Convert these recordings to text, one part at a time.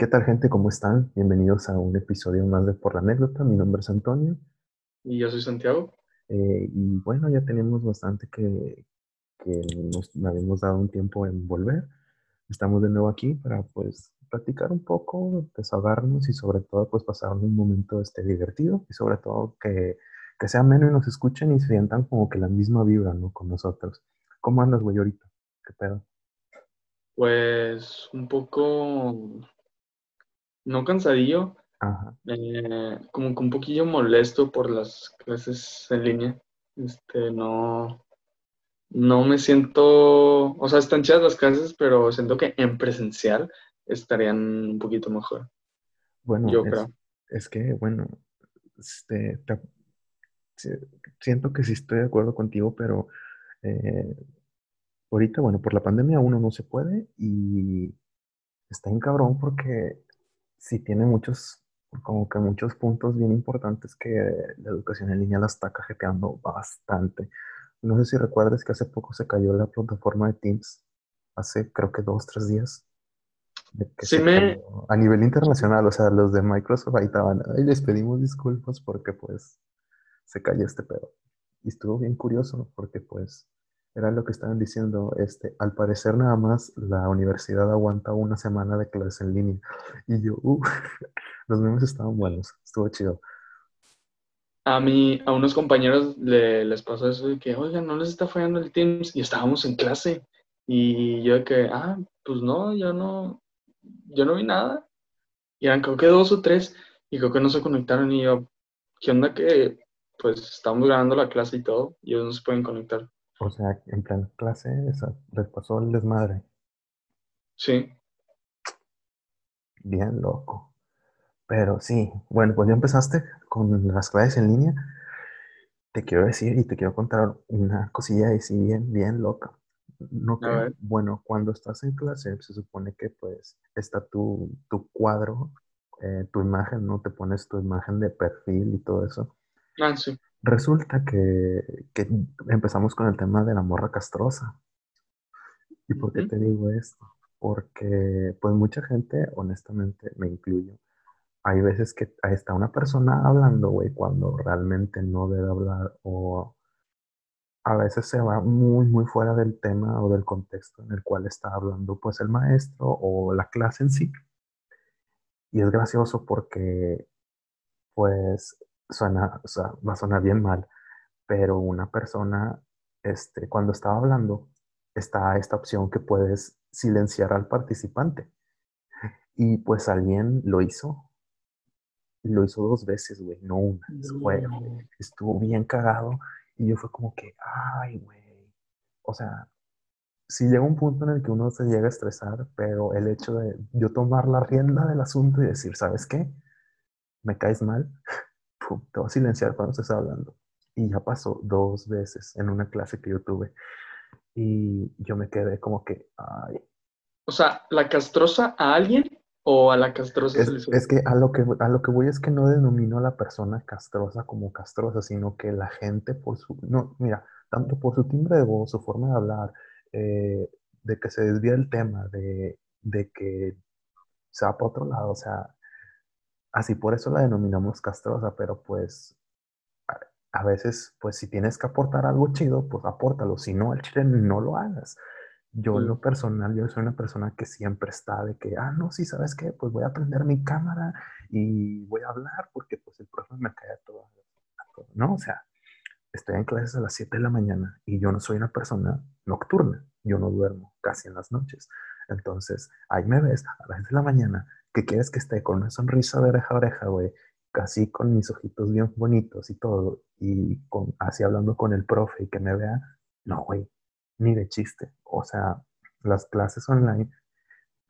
¿Qué tal gente? ¿Cómo están? Bienvenidos a un episodio más de Por la Anécdota. Mi nombre es Antonio. Y yo soy Santiago. Eh, y bueno, ya tenemos bastante que, que nos habíamos dado un tiempo en volver. Estamos de nuevo aquí para pues platicar un poco, desahogarnos y sobre todo pues pasar un momento este, divertido y sobre todo que, que sea menos y nos escuchen y sientan como que la misma vibra, ¿no? Con nosotros. ¿Cómo andas, güey, ahorita? ¿Qué pedo? Pues un poco, no cansadillo, Ajá. eh, como que un poquillo molesto por las clases en línea. Este, no, no me siento, o sea, están chidas las clases, pero siento que en presencial estarían un poquito mejor. Bueno, Yo es, creo. es que, bueno, este, te- si- siento que sí estoy de acuerdo contigo, pero eh, ahorita, bueno, por la pandemia uno no se puede y está en cabrón porque sí tiene muchos, como que muchos puntos bien importantes que la educación en línea la está cajeteando bastante. No sé si recuerdas que hace poco se cayó la plataforma de Teams, hace creo que dos, tres días, Sí me, a nivel internacional, o sea, los de Microsoft ahí estaban, ay, les pedimos disculpas porque pues se cayó este pedo. Y estuvo bien curioso porque pues era lo que estaban diciendo, este, al parecer nada más la universidad aguanta una semana de clases en línea. Y yo, uh, los memes estaban buenos, estuvo chido. a mí, a unos compañeros le- les pasó eso de que, oigan, no les está fallando el Teams y estábamos en clase. Y yo de que, ah, pues no, yo no, yo no vi nada. Y eran creo que dos o tres, y creo que no se conectaron. Y yo, ¿qué onda que pues estamos grabando la clase y todo? Y ellos no se pueden conectar. O sea, en plan clase, esa, les pasó el desmadre, Sí, bien loco. Pero sí, bueno, pues ya empezaste con las clases en línea. Te quiero decir y te quiero contar una cosilla y sí, bien, bien loca. No que, bueno, cuando estás en clase se supone que pues está tu, tu cuadro, eh, tu imagen, ¿no? Te pones tu imagen de perfil y todo eso. Ah, sí. Resulta que, que empezamos con el tema de la morra castrosa. ¿Y por qué Ujú. te digo esto? Porque pues mucha gente, honestamente, me incluyo, hay veces que está una persona hablando, güey, cuando realmente no debe hablar o a veces se va muy, muy fuera del tema o del contexto en el cual está hablando pues el maestro o la clase en sí. Y es gracioso porque pues suena, o sea, va a sonar bien mal, pero una persona, este, cuando estaba hablando, está esta opción que puedes silenciar al participante. Y pues alguien lo hizo, lo hizo dos veces, güey, no una, fue, estuvo bien cagado y yo fue como que, ay, güey, o sea, sí llega un punto en el que uno se llega a estresar, pero el hecho de yo tomar la rienda del asunto y decir, ¿sabes qué? Me caes mal, te voy a silenciar cuando estés hablando. Y ya pasó dos veces en una clase que yo tuve. Y yo me quedé como que, ay, O sea, ¿la castrosa a alguien o a la castrosa se Es, le hizo? es que a lo que a lo que voy es que no denomino a la persona castrosa como castrosa, sino que la gente por su, no, mira, tanto por su timbre de voz, su forma de hablar, eh, de que se desvía el tema, de, de que se va para otro lado, o sea, así por eso la denominamos castrosa, pero pues a, veces, pues si tienes que aportar algo chido, pues apórtalo, si no, al chile no lo hagas. Yo en Sí. lo personal, yo soy una persona que siempre está de que, ah, no, sí, ¿sabes qué? Pues voy a prender mi cámara y voy a hablar porque pues el profe me cae a todo, a todo, ¿no? O sea, estoy en clases a las 7 de la mañana y yo no soy una persona nocturna, yo no duermo casi en las noches. Entonces, ahí me ves a las 10 de la mañana, que quieres que esté con una sonrisa de oreja a oreja, güey, casi con mis ojitos bien bonitos y todo, y con, así hablando con el profe y que me vea, no, güey, ni de chiste. O sea, las clases online,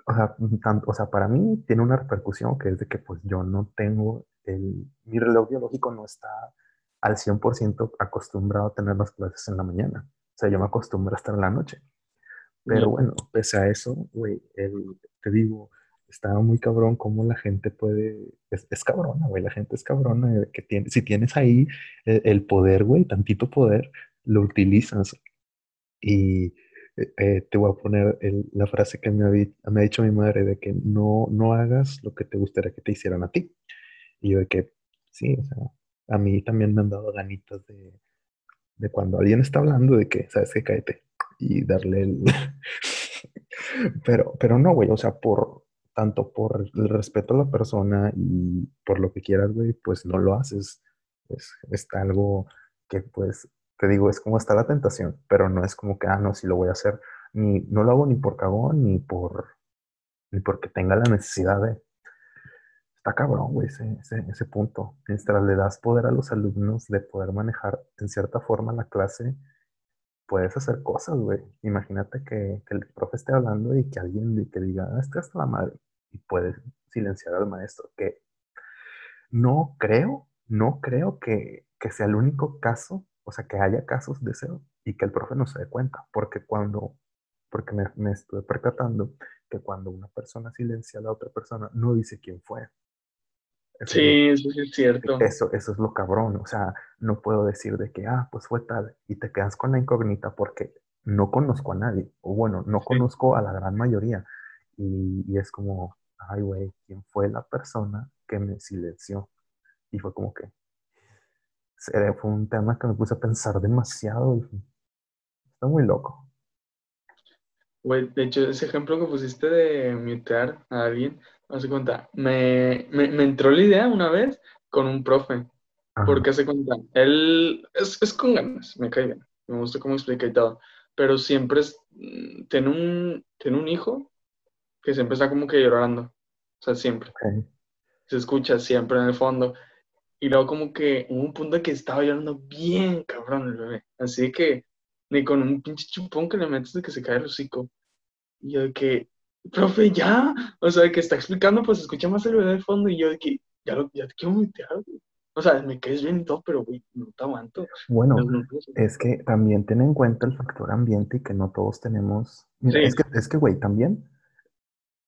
o sea, tan- o sea, para mí tiene una repercusión que es de que pues yo no tengo el, mi reloj biológico no está al 100% acostumbrado a tener las clases en la mañana. O sea, yo me acostumbro a estar en la noche. Pero bueno, pese a eso, güey, te digo, está muy cabrón cómo la gente puede, es, es cabrona, güey, la gente es cabrona, que tiene, si tienes ahí el, el poder, güey, tantito poder, lo utilizas. Y eh, eh, te voy a poner la frase que me ha, dicho mi madre de que no, no hagas lo que te gustaría que te hicieran a ti. Y yo de que, sí, o sea, a mí también me han dado ganitas de, de cuando alguien está hablando de que, ¿sabes qué? Cáete. Y darle el... pero, pero no, güey, o sea, por, tanto por el respeto a la persona y por lo que quieras, güey, pues no lo haces. Es, está algo que, pues, te digo, es como está la tentación, pero no es como que, ah, no, si lo voy a hacer, ni, no lo hago ni por cagón, ni por, ni porque tenga la necesidad de. Está cabrón, güey, ese, ese, punto. Mientras le das poder a los alumnos de poder manejar en cierta forma la clase, puedes hacer cosas, güey. Imagínate que, el profe esté hablando y que alguien que diga, ah, hasta la madre, y puedes silenciar al maestro. Que no creo, no creo que, sea el único caso, o sea, que haya casos de eso y que el profe no se dé cuenta, porque cuando, porque me, me estuve percatando que cuando una persona silencia a la otra persona, no dice quién fue. Sí, eso es cierto. Eso, eso es lo cabrón. O sea, no puedo decir de que, ah, pues fue tal, y te quedas con la incógnita porque no conozco a nadie, o bueno, no conozco a la gran mayoría. Y, y es como, ay, güey, ¿quién fue la persona que me silenció? Y fue como que, fue un tema que me puse a pensar demasiado. Está muy loco. Güey, de hecho, ese ejemplo que pusiste de mutear a alguien, se cuenta, me, me, me entró la idea una vez con un profe. Porque se cuenta, él es, es, con ganas, me cae bien, me gusta cómo explica y todo, pero siempre es, mm, tiene, un, tiene un hijo que siempre está como que llorando, o sea, siempre. Se escucha siempre en el fondo. Y luego como que hubo un punto que estaba llorando bien cabrón el bebé, así que ni con un pinche chupón que le metes de que se cae el hocico. Y yo de que, profe, ya, o sea, que está explicando, pues escucha más el bebé de fondo y yo de que, ya, lo, ya te quiero meter, O sea, me caes bien y todo, pero, güey, no te aguanto. Bueno, es que también ten en cuenta el factor ambiente y que no todos tenemos... es que, es que, güey, también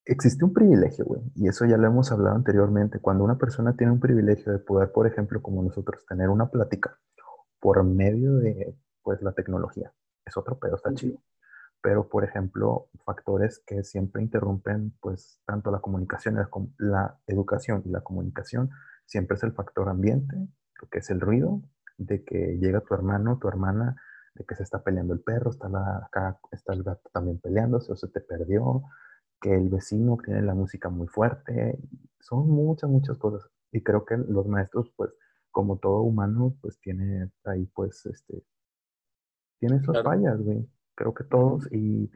existe un privilegio, güey, y eso ya lo hemos hablado anteriormente. Cuando una persona tiene un privilegio de poder, por ejemplo, como nosotros, tener una plática por medio de, pues, la tecnología, es otro pedo, está chido. Pero, por ejemplo, factores que siempre interrumpen, pues, tanto la comunicación, la educación y la comunicación, siempre es el factor ambiente, lo que es el ruido, de que llega tu hermano, tu hermana, de que se está peleando el perro, está la, acá está el gato también peleándose o se te perdió, que el vecino tiene la música muy fuerte, son muchas, muchas cosas. Y creo que los maestros, pues, como todo humano, pues tiene ahí, pues, este, tiene sus fallas, güey. Creo que todos, y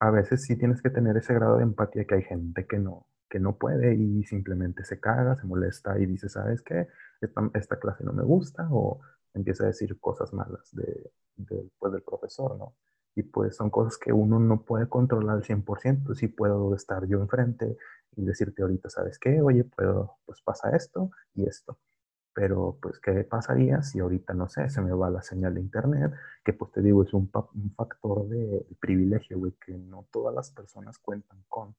a veces sí tienes que tener ese grado de empatía que hay gente que no, que no puede y simplemente se caga, se molesta y dice, ¿sabes qué? Esta, esta clase no me gusta o empieza a decir cosas malas de, de pues, del profesor, ¿no? y pues son cosas que uno no puede controlar al 100%. Sí puedo estar yo enfrente y decirte ahorita, ¿sabes qué? Oye, puedo, pues pasa esto y esto. Pero pues, ¿qué pasaría si ahorita, no sé, se me va la señal de internet? Que pues te digo, es un, un factor de, privilegio, güey, que no todas las personas cuentan con.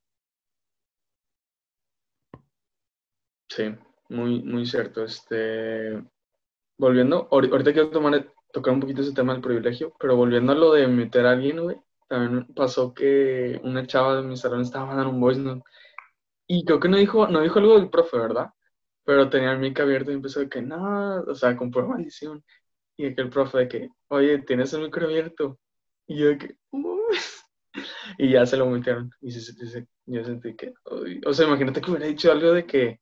Sí, muy, muy cierto. Este, volviendo, ahorita quiero tomar tocar un poquito ese tema del privilegio, pero volviendo a lo de meter a alguien, güey, también pasó que una chava de mi salón estaba mandando un voice note y creo que no dijo, no dijo algo del profe, ¿verdad? Pero tenía el mic abierto y empezó de que, no, o sea, con pura maldición. Y de que el profe de que, oye, tienes el micro abierto. Y yo de que, y ya se lo metieron. Y se, yo sentí que, o sea, imagínate que hubiera dicho algo de que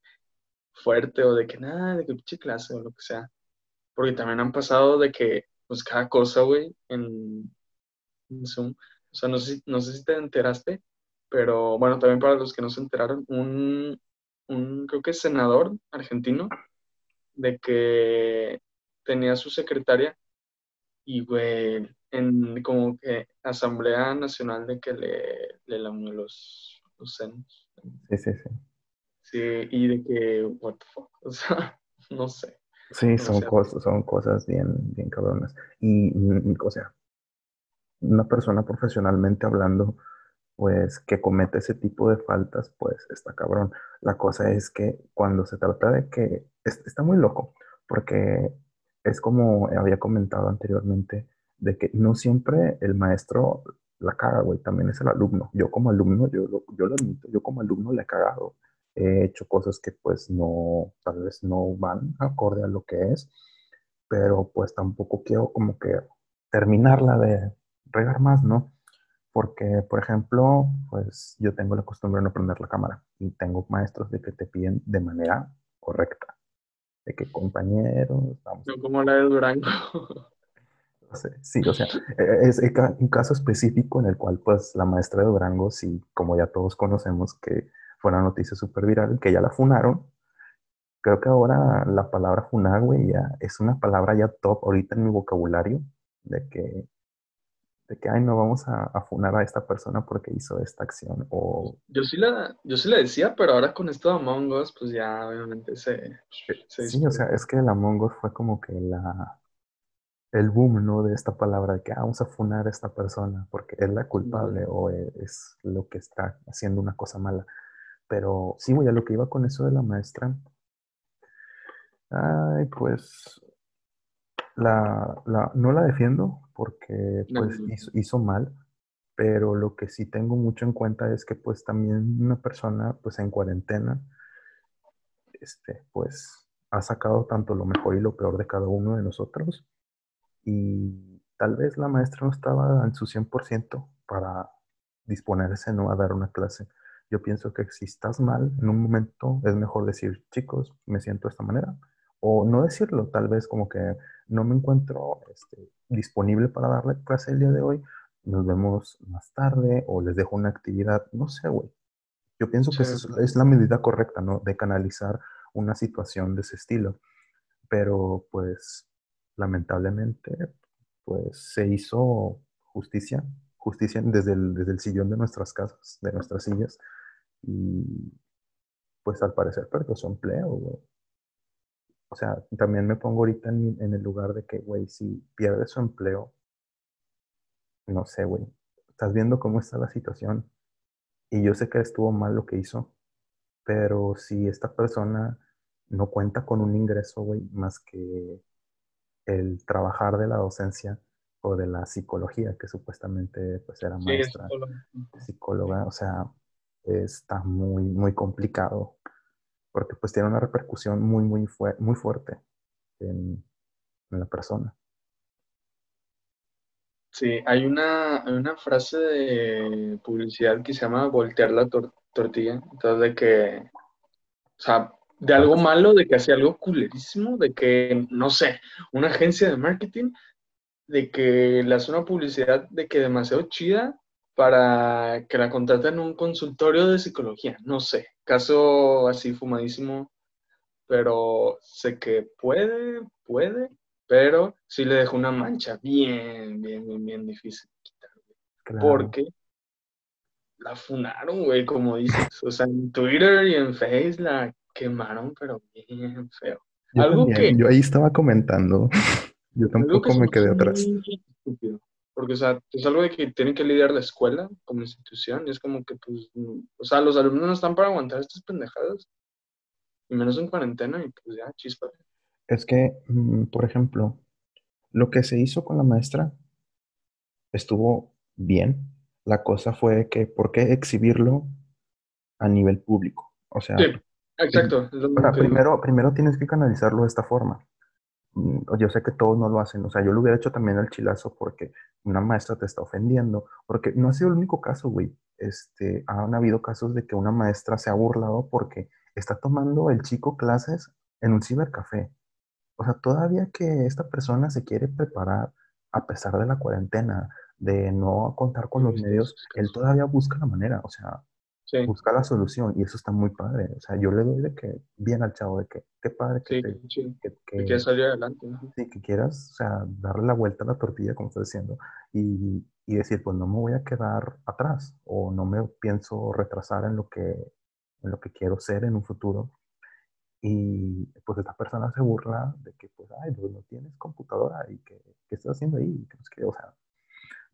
fuerte o de que nada, de que pinche clase o lo que sea. Porque también han pasado de que, pues cada cosa, güey, en, Zoom. O sea, no sé, no sé si te enteraste, pero bueno, también para los que no se enteraron, un, un creo que senador argentino, de que tenía su secretaria y, güey, en como que Asamblea Nacional de que le, le lamió los, los senos. Sí, sí, sí. Sí, y de que, what the fuck, o sea, no sé. Sí, son, cosas, son cosas bien, bien cabronas. Y, mm, o sea, una persona profesionalmente hablando, pues que comete ese tipo de faltas, pues está cabrón. La cosa es que cuando se trata de que, está muy loco, porque es como había comentado anteriormente, de que no siempre el maestro la caga, güey, también es el alumno. Yo como alumno, yo lo, yo lo admito, yo como alumno le he cagado. He hecho cosas que pues no, tal vez no van acorde a lo que es, pero pues tampoco quiero como que terminarla de regar más, ¿no? Porque, por ejemplo, pues yo tengo la costumbre de no prender la cámara y tengo maestros de que te piden de manera correcta. De que compañeros, vamos. No como la de Durango. Sí, o sea, e, es un caso específico en el cual, pues, la maestra de Durango, sí, como ya todos conocemos, que fue una noticia súper viral, que ya la funaron. Creo que ahora la palabra funar, güey, ya es una palabra ya top ahorita en mi vocabulario, de que de que, ay, no vamos a, a, funar a esta persona porque hizo esta acción. O... Yo sí la, yo sí la decía, pero ahora con esto de Among Us, pues ya obviamente se... sí, o sea, es que el Among Us fue como que la, el boom, ¿no? De esta palabra, de que ah, vamos a funar a esta persona porque es la culpable o es lo que está haciendo una cosa mala. Pero sí, güey, a lo que iba con eso de la maestra. Ay, pues la, la, no la defiendo porque pues hizo, mal, pero lo que sí tengo mucho en cuenta es que pues también una persona pues en cuarentena, este, pues ha sacado tanto lo mejor y lo peor de cada uno de nosotros y tal vez la maestra no estaba en su 100% para disponerse ¿no? a dar una clase. Yo pienso que si estás mal en un momento es mejor decir, chicos, me siento de esta manera, o no decirlo, tal vez como que no me encuentro este, disponible para darle clase el día de hoy, nos vemos más tarde o les dejo una actividad, no sé, güey. Yo pienso que es, es, la medida correcta, ¿no? De canalizar una situación de ese estilo. Pero pues lamentablemente, pues se hizo justicia, justicia desde el, desde el sillón de nuestras casas, de nuestras sillas. Y pues al parecer perdió su empleo, güey o sea, también me pongo ahorita en, en el lugar de que, güey, si pierde su empleo, no sé, güey, estás viendo cómo está la situación. Y yo sé que estuvo mal lo que hizo, pero si esta persona no cuenta con un ingreso, güey, más que el trabajar de la docencia o de la psicología, que supuestamente pues era maestra, psicóloga, o sea, está muy, muy complicado porque pues tiene una repercusión muy, muy, fuerte en, la persona. Sí, hay una, una frase de publicidad que se llama voltear la tortilla, entonces de que, o sea, de algo malo, de que hacía algo culerísimo, de que, no sé, una agencia de marketing, de que le hace una publicidad de que demasiado chida para que la contraten en un consultorio de psicología, no sé, caso así fumadísimo, pero sé que puede, puede, pero sí le dejo una mancha bien, bien, bien, bien difícil de quitar, Porque la funaron, güey, como dices. O sea, en Twitter y en Face la quemaron, pero bien feo. Yo algo que. Yo ahí estaba comentando. Yo tampoco me quedé atrás. Porque, o sea, es algo de que tiene que lidiar la escuela como institución y es como que, pues, o sea, los alumnos no están para aguantar estas pendejadas. Y menos en cuarentena y pues ya, chispa. Es que, mm, por ejemplo, lo que se hizo con la maestra estuvo bien. La cosa fue que, ¿por qué exhibirlo a nivel público? O sea, sí, exacto. primero, primero tienes que canalizarlo de esta forma. Mm, yo sé que todos no lo hacen, o sea, yo lo hubiera hecho también al chilazo porque una maestra te está ofendiendo, porque no ha sido el único caso, güey. Este, han habido casos de que una maestra se ha burlado porque está tomando el chico clases en un cibercafé. O sea, todavía que esta persona se quiere preparar a pesar de la cuarentena, de no contar con los medios, él todavía busca la manera, o sea, buscar la solución y eso está muy padre. O sea, yo le doy de que bien al chavo de que qué padre que, que, quieras salir adelante. Sí, que quieras, o sea, darle la vuelta a la tortilla, como estás diciendo, y, y, decir, pues no me voy a quedar atrás o no me pienso retrasar en lo que, en lo que quiero ser en un futuro. Y pues esta persona se burla de que, pues, ay, pues no tienes computadora y que, ¿qué estás haciendo ahí? Que, o sea,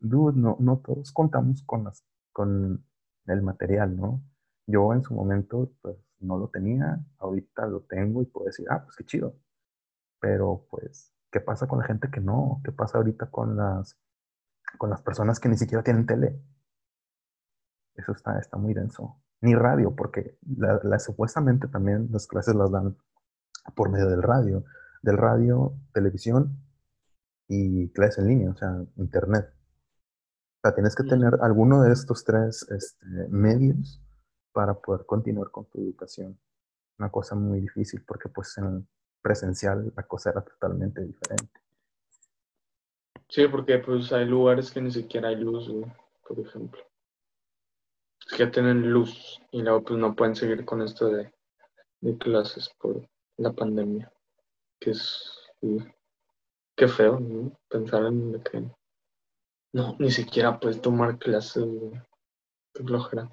dude, no, no todos contamos con las, con el material, ¿no? Yo en su momento, pues no lo tenía, ahorita lo tengo y puedo decir, ah, pues qué chido. Pero pues, ¿qué pasa con la gente que no? ¿Qué pasa ahorita con las con las personas que ni siquiera tienen tele. Eso está, está muy denso. Ni radio, porque la, supuestamente también las clases las dan por medio del radio. Del radio, televisión y clases en línea, o sea, internet. Sea, tienes que tener alguno de estos tres este, medios para poder continuar con tu educación. Una cosa muy difícil porque pues en presencial la cosa era totalmente diferente. Sí, porque pues hay lugares que ni siquiera hay luz, por ejemplo. Es que tienen luz y luego pues no pueden seguir con esto de, clases por la pandemia. Que es... qué feo, ¿no? Pensar en que... No, ni siquiera puedes tomar clases, Qué flojera.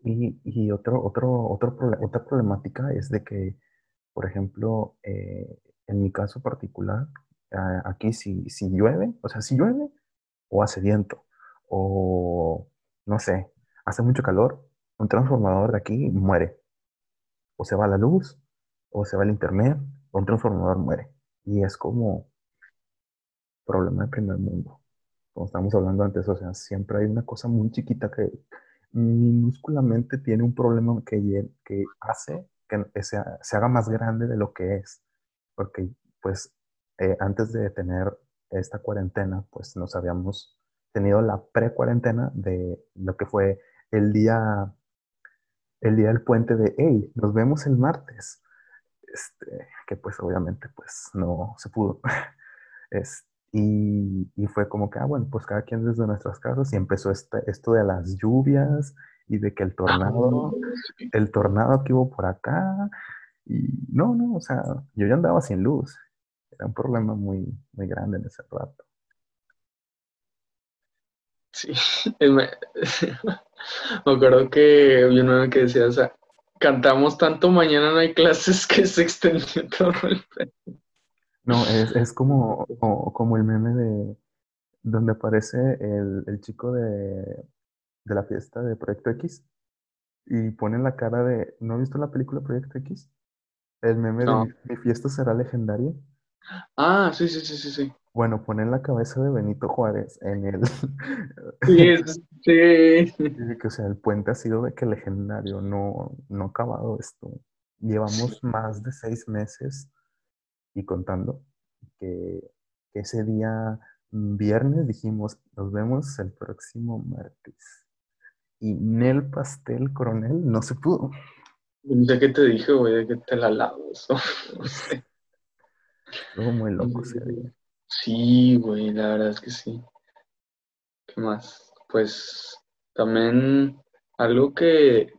Y, y otro, otro, otro, otra problemática es de que, por ejemplo, eh, en mi caso particular, aquí si, si llueve, o sea, si llueve o hace viento, o no sé, hace mucho calor, un transformador de aquí muere. O se va la luz, o se va el internet, o un transformador muere. Y es como problema de primer mundo. Como hablando antes, o sea, siempre hay una cosa muy chiquita que minúsculamente tiene un problema que, hace que se, haga más grande de lo que es. Porque, pues, eh, antes de tener esta cuarentena, pues nos habíamos tenido la pre-cuarentena de lo que fue el día, el día del puente de, hey, nos vemos el martes. Este, que pues obviamente pues no se pudo. Es, y, y, fue como que, ah, bueno, pues cada quien desde nuestras casas y empezó este, esto de las lluvias y de que el tornado, ah, el tornado que hubo por acá. Y no, no, o sea, yo ya andaba sin luz. Era un problema muy, muy grande en ese rato. Sí, me, acuerdo que había una que decía, o sea, cantamos tanto, mañana no hay clases que se extendió todo el no, es, es como, como, el meme de donde aparece el, el chico de, de, la fiesta de Proyecto X y pone la cara de, ¿no has visto la película Proyecto X? El meme de mi, fiesta será legendaria. Ah, sí, sí, sí, sí, sí. Bueno, pone la cabeza de Benito Juárez en el... Sí, sí. que, o sea, el puente ha sido de que legendario, no, no ha acabado esto. Llevamos más de seis meses y contando que, ese día mm, viernes dijimos, nos vemos el próximo martes. Y Nel Pastel Coronel no se pudo. No sé qué te dije, güey, que te la lavo eso. no sé. Estuvo muy loco ese día. Sí, güey, la verdad es que sí. ¿Qué más? Pues también algo que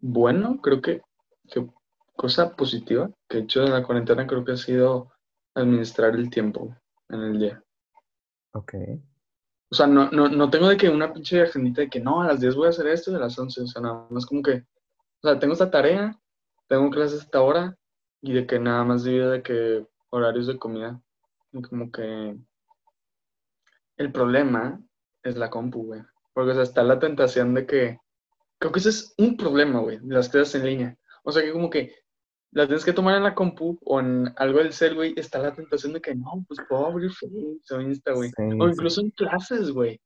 bueno, creo que, que cosa positiva que he hecho en la cuarentena creo que ha sido administrar el tiempo en el día. Ok. O sea, no, no, no tengo de que una pinche agendita de que no, a las 10 voy a hacer esto y a las 11. O sea, nada más como que, o sea, tengo esta tarea, tengo clases hasta ahora y de que nada más divido de que horarios de comida. Y como que el problema es la compu, güey. Porque, o sea, está la tentación de que, creo que ese es un problema, güey, las clases en línea. O sea, que como que las tienes que tomar en la compu o en algo del cel, güey, está la tentación de que no, pues puedo abrir Facebook o Insta, güey. o incluso en clases, güey.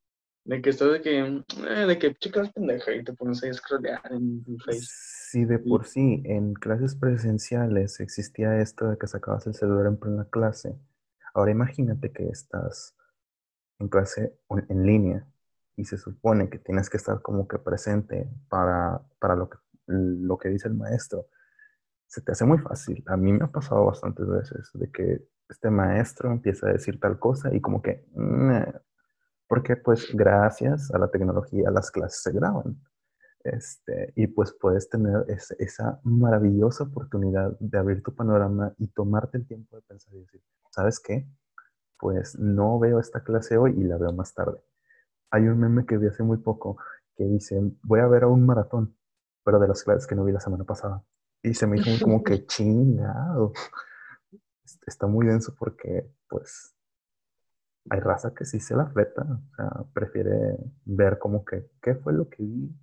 De que estás de que, eh, de que chicas pendeja y te pones ahí a scrollear en, Facebook. Sí, de por sí, en clases presenciales existía esto de que sacabas el celular en plena clase. Ahora imagínate que estás en clase en línea y se supone que tienes que estar como que presente para, para lo, que, lo que dice el maestro se te hace muy fácil. A mí me ha pasado bastantes veces de que este maestro empieza a decir tal cosa y como que, porque pues gracias a la tecnología las clases se graban. Este, y pues puedes tener esa maravillosa oportunidad de abrir tu panorama y tomarte el tiempo de pensar y decir, ¿sabes qué? Pues no veo esta clase hoy y la veo más tarde. Hay un meme que vi hace muy poco que dice, voy a ver a un maratón, pero de las clases que no vi la semana pasada. Y se me hizo como que chingado. Está muy denso porque, pues, hay raza que sí se la fleta. O sea, prefiere ver como que, ¿qué fue lo que vi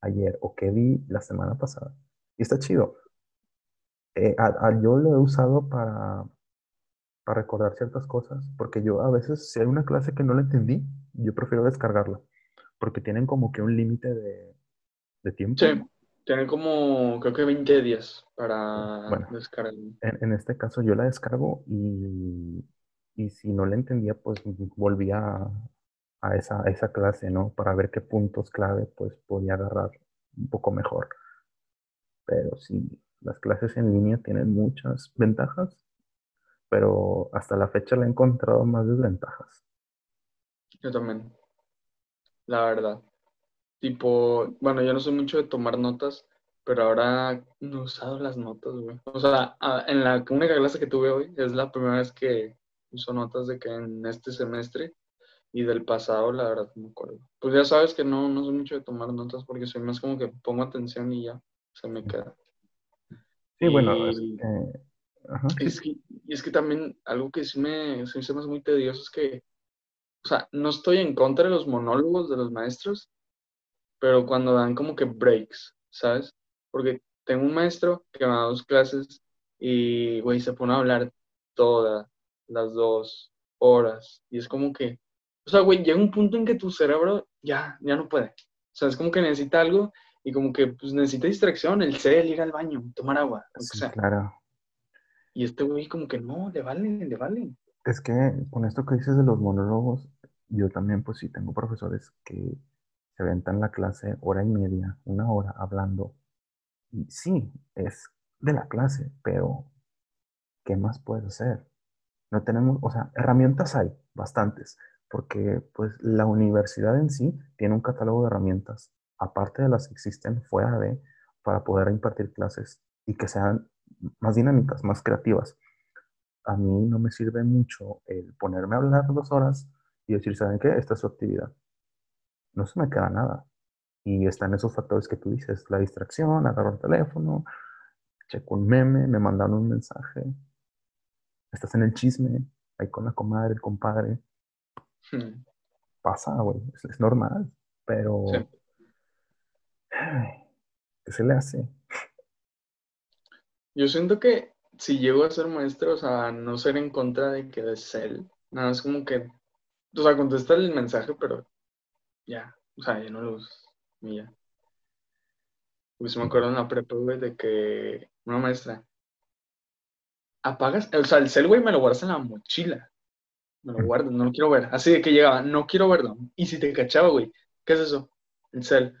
ayer o qué vi la semana pasada? Y está chido. Eh, yo lo he usado para, para recordar ciertas cosas, porque yo a veces, si hay una clase que no la entendí, yo prefiero descargarla, porque tienen como que un límite de, de tiempo. Sí, tienen como, creo que 20 días para Bueno. descargar. En, en este caso yo la descargo y, y si no la entendía, pues volvía a, esa, a esa clase, ¿no? Para ver qué puntos clave pues podía agarrar un poco mejor. Pero sí, las clases en línea tienen muchas ventajas, pero hasta la fecha le he encontrado más desventajas. Yo también, la verdad. Tipo, bueno, yo no soy mucho de tomar notas, pero ahora no he usado las notas, güey. O sea, a- en la única clase que tuve hoy es la primera vez que uso notas de que en este semestre y del pasado, la verdad, no me acuerdo. Pues ya sabes que no, no soy mucho de tomar notas porque soy más como que pongo atención y ya se me queda. Sí, bueno, es Y- ajá, sí, Es que, y es que también algo que sí me, sí me hace muy tedioso es que, o sea, no estoy en contra de los monólogos de los maestros, pero cuando dan como que breaks, ¿sabes? Porque tengo un maestro que me da dos clases y, güey, se pone a hablar todas las dos horas. Y es como que, o sea, güey, llega un punto en que tu cerebro ya, ya no puede. O sea, es como que necesita algo y como que pues, necesita distracción, el cel, ir al baño, tomar agua, sí, sea. claro. Y este güey como que no, le vale, le vale. Es que con esto que dices de los monólogos, yo también pues sí tengo profesores que se la clase hora y media, una hora hablando. Y sí, es de la clase, pero ¿qué más puedes hacer? No tenemos, o sea, herramientas hay, bastantes, porque pues la universidad en sí tiene un catálogo de herramientas, aparte de las que existen fuera de, para poder impartir clases y que sean más dinámicas, más creativas. A mí no me sirve mucho el ponerme a hablar dos horas y decir, ¿saben qué? Esta es su actividad. No se me queda nada. Y están esos factores que tú dices, la distracción, agarro el teléfono, checo un meme, me mandan un mensaje, estás en el chisme, ahí con la comadre, el compadre, Hmm. pasa, güey, es, es normal, pero Sí. ay, ¿qué se le hace? Yo siento que si llego a ser maestro, o sea, no ser en contra de que des él, nada más como que, o sea, contestar el mensaje, pero ya, o sea, ya no lo usas, y ya. Pues me acuerdo en la prepa, güey, de que una maestra, apagas, o sea, el cel, güey, me lo guardas en la mochila, me lo guardas, no lo quiero ver, así de que llegaba, no quiero verlo, y si te cachaba, güey, ¿qué es eso? El cel.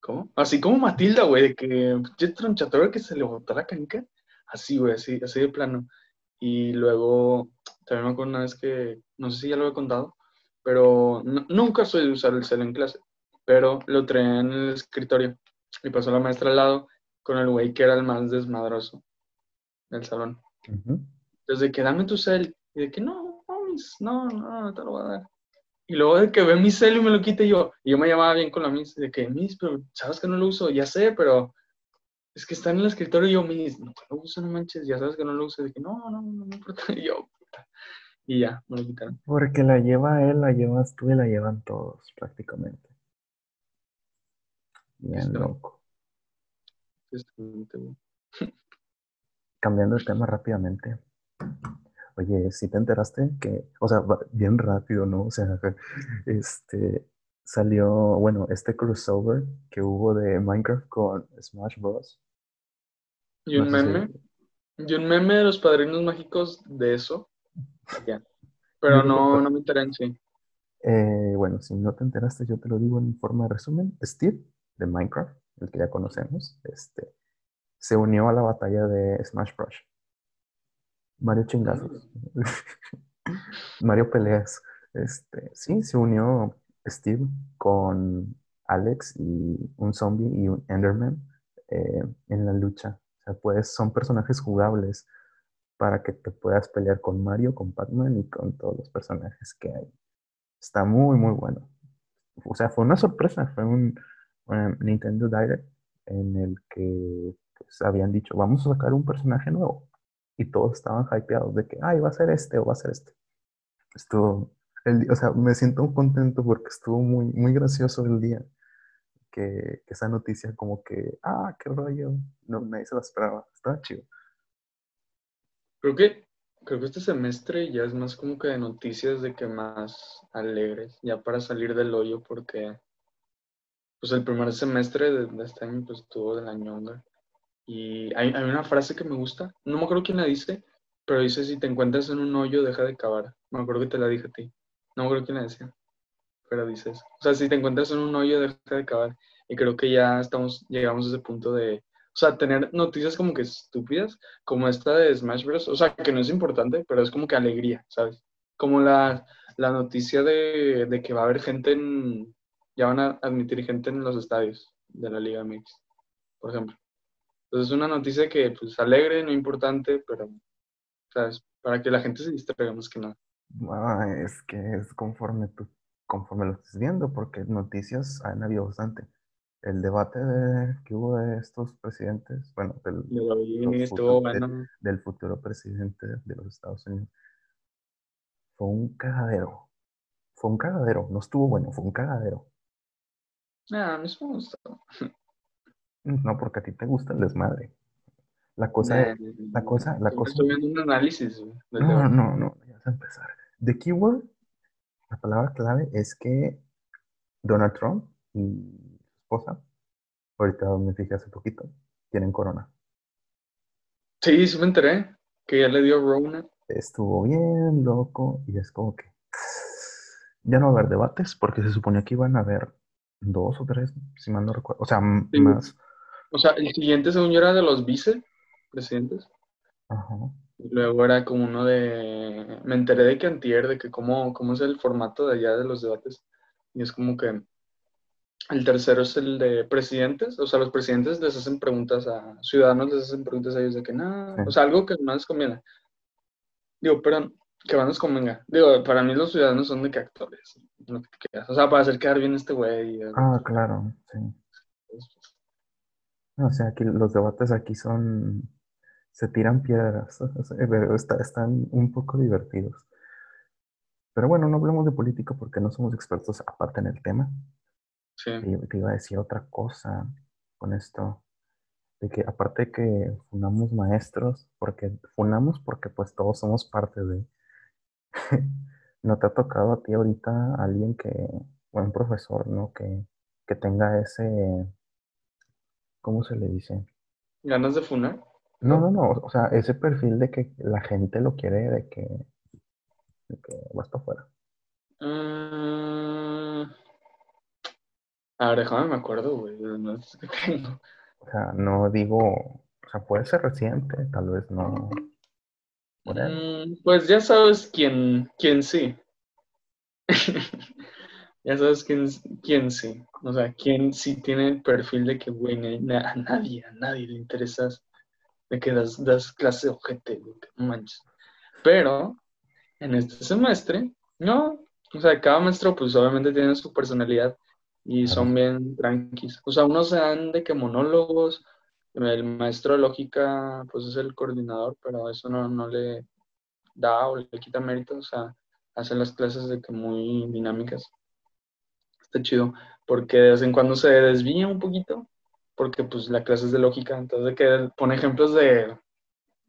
¿Cómo? Así como Matilda, güey, de que pinche tronchatoro que se le botó la canica. Así, güey, así, así de plano. Y luego, también me acuerdo una vez que, no sé si ya lo he contado, pero nu- nunca soy de usar el cel en clase, pero lo traía en el escritorio. Y pasó la maestra al lado con el güey que era el más desmadroso del salón. Ujú. Entonces, de que dame tu cel. Y de que no, no, no, no te lo voy a dar. Y luego de que ve mi cel y me lo quite yo. Y yo me llamaba bien con la Miss. De que, Miss, pero sabes que no lo uso. Ya sé, pero es que está en el escritorio. Y yo, Miss, no lo uso, no manches. Ya sabes que no lo uso. De que no, no, no, no importa. Y yo, puta. Y ya, me lo quitaron. Porque la lleva él, la llevas tú y la llevan todos prácticamente. Bien Está. loco. Cambiando de tema rápidamente. Oye, si te enteraste que, o sea, bien rápido, ¿no? O sea, este salió, bueno, este crossover que hubo de Minecraft con Smash Bros. Y un No sé si- meme. Y un meme de los padrinos mágicos de eso. Ya. Pero no no, me enteré en sí. Eh, bueno, si no te enteraste, yo te lo digo en forma de resumen. Steve, de Minecraft, el que ya conocemos, este, se unió a la batalla de Smash Bros. Mario chingazos. Mario peleas. Este, sí, se unió Steve con Alex y un zombie y un Enderman eh, en la lucha. O sea, pues son personajes jugables para que te puedas pelear con Mario, con Pac-Man y con todos los personajes que hay. Está muy, muy bueno. O sea, fue una sorpresa, fue un, um, Nintendo Direct en el que pues, habían dicho, vamos a sacar un personaje nuevo. Y todos estaban hypeados de que, ay, va a ser este o va a ser este. Estuvo, el, o sea, me siento contento porque estuvo muy, muy gracioso el día. Que, que esa noticia como que, ah, qué rollo. No, nadie se la esperaba. Estaba chido. Creo que, creo que este semestre ya es más como que de noticias de que más alegres, ya para salir del hoyo, porque pues el primer semestre de, este año pues estuvo de la ñonga. Y hay, hay, una frase que me gusta, no me acuerdo quién la dice, pero dice, si te encuentras en un hoyo, deja de cavar. Me acuerdo que te la dije a ti. No me acuerdo quién la decía, pero dices, o sea, si te encuentras en un hoyo, deja de cavar. Y creo que ya estamos, llegamos a ese punto de, sea, tener noticias como que estúpidas, como esta de Smash Bros. O sea, que no es importante, pero es como que alegría, ¿sabes? Como la, la noticia de, de, que va a haber gente en. Ya van a admitir gente en los estadios de la Liga Mix, por ejemplo. Entonces es una noticia que, pues, alegre, no importante, pero, ¿sabes? Para que la gente se distraiga más que nada. Ah, es que es conforme tú, conforme lo estés viendo, porque noticias han habido bastante el debate que hubo de estos presidentes, bueno, del, del futuro presidente de los Estados Unidos, fue un cagadero. Fue un cagadero, no estuvo bueno, fue un cagadero. Ah, a mí me gustó. No, porque a ti te gusta el desmadre. La cosa, la cosa, la cosa. Estoy viendo un análisis. No, no, no, ya vas a empezar. The keyword, la palabra clave es que Donald Trump y esposa, ahorita me fijé hace poquito, tienen corona. Sí, sí me enteré que ya le dio Rona. Estuvo bien loco y es como que ya no va a haber debates porque se suponía que iban a haber dos o tres, si mal no recuerdo. O sea, más. O sea, el siguiente según yo era de los vicepresidentes. Ajá. Y luego era como uno de... Me enteré de que antier, de que cómo, cómo es el formato de allá de los debates. Y es como que el tercero es el de presidentes, o sea, los presidentes les hacen preguntas a ciudadanos, les hacen preguntas a ellos de que nada, o sea, algo que no les conviene. Digo, pero que más les convenga. Digo, para mí los ciudadanos son de que actores, o sea, para hacer quedar bien este güey. Ah, claro, sí. O sea, aquí los debates aquí son, se tiran piedras, están un poco divertidos. Pero bueno, no hablemos de política porque no somos expertos aparte en el tema. Sí. Te, iba a decir otra cosa con esto. De que aparte de que fundamos maestros, porque fundamos porque pues todos somos parte de... ¿No te ha tocado a ti ahorita alguien que, buen profesor, ¿no? Que, que tenga ese, ¿cómo se le dice? ¿Ganas de funar? No, no, no, o sea, ese perfil de que la gente lo quiere, de que, de que va hasta afuera. Mm, a ver, déjame me acuerdo, güey. No O sea, no digo. O sea, puede ser reciente, tal vez no. Mm, pues ya sabes quién, quién sí. ya sabes quién, quién sí. O sea, quién sí tiene el perfil de que, güey, a nadie, a nadie le interesas de que das, das clase de ojete, güey, manches. Pero, en este semestre, no. O sea, cada maestro, pues obviamente tiene su personalidad y son bien tranquis. O sea, unos se dan de que monólogos, el maestro de lógica pues es el coordinador, pero eso no, no le da o le quita mérito, o sea, hace las clases de que muy dinámicas. Está chido, porque de vez en cuando se desvía un poquito, porque pues la clase es de lógica, entonces que pone ejemplos de,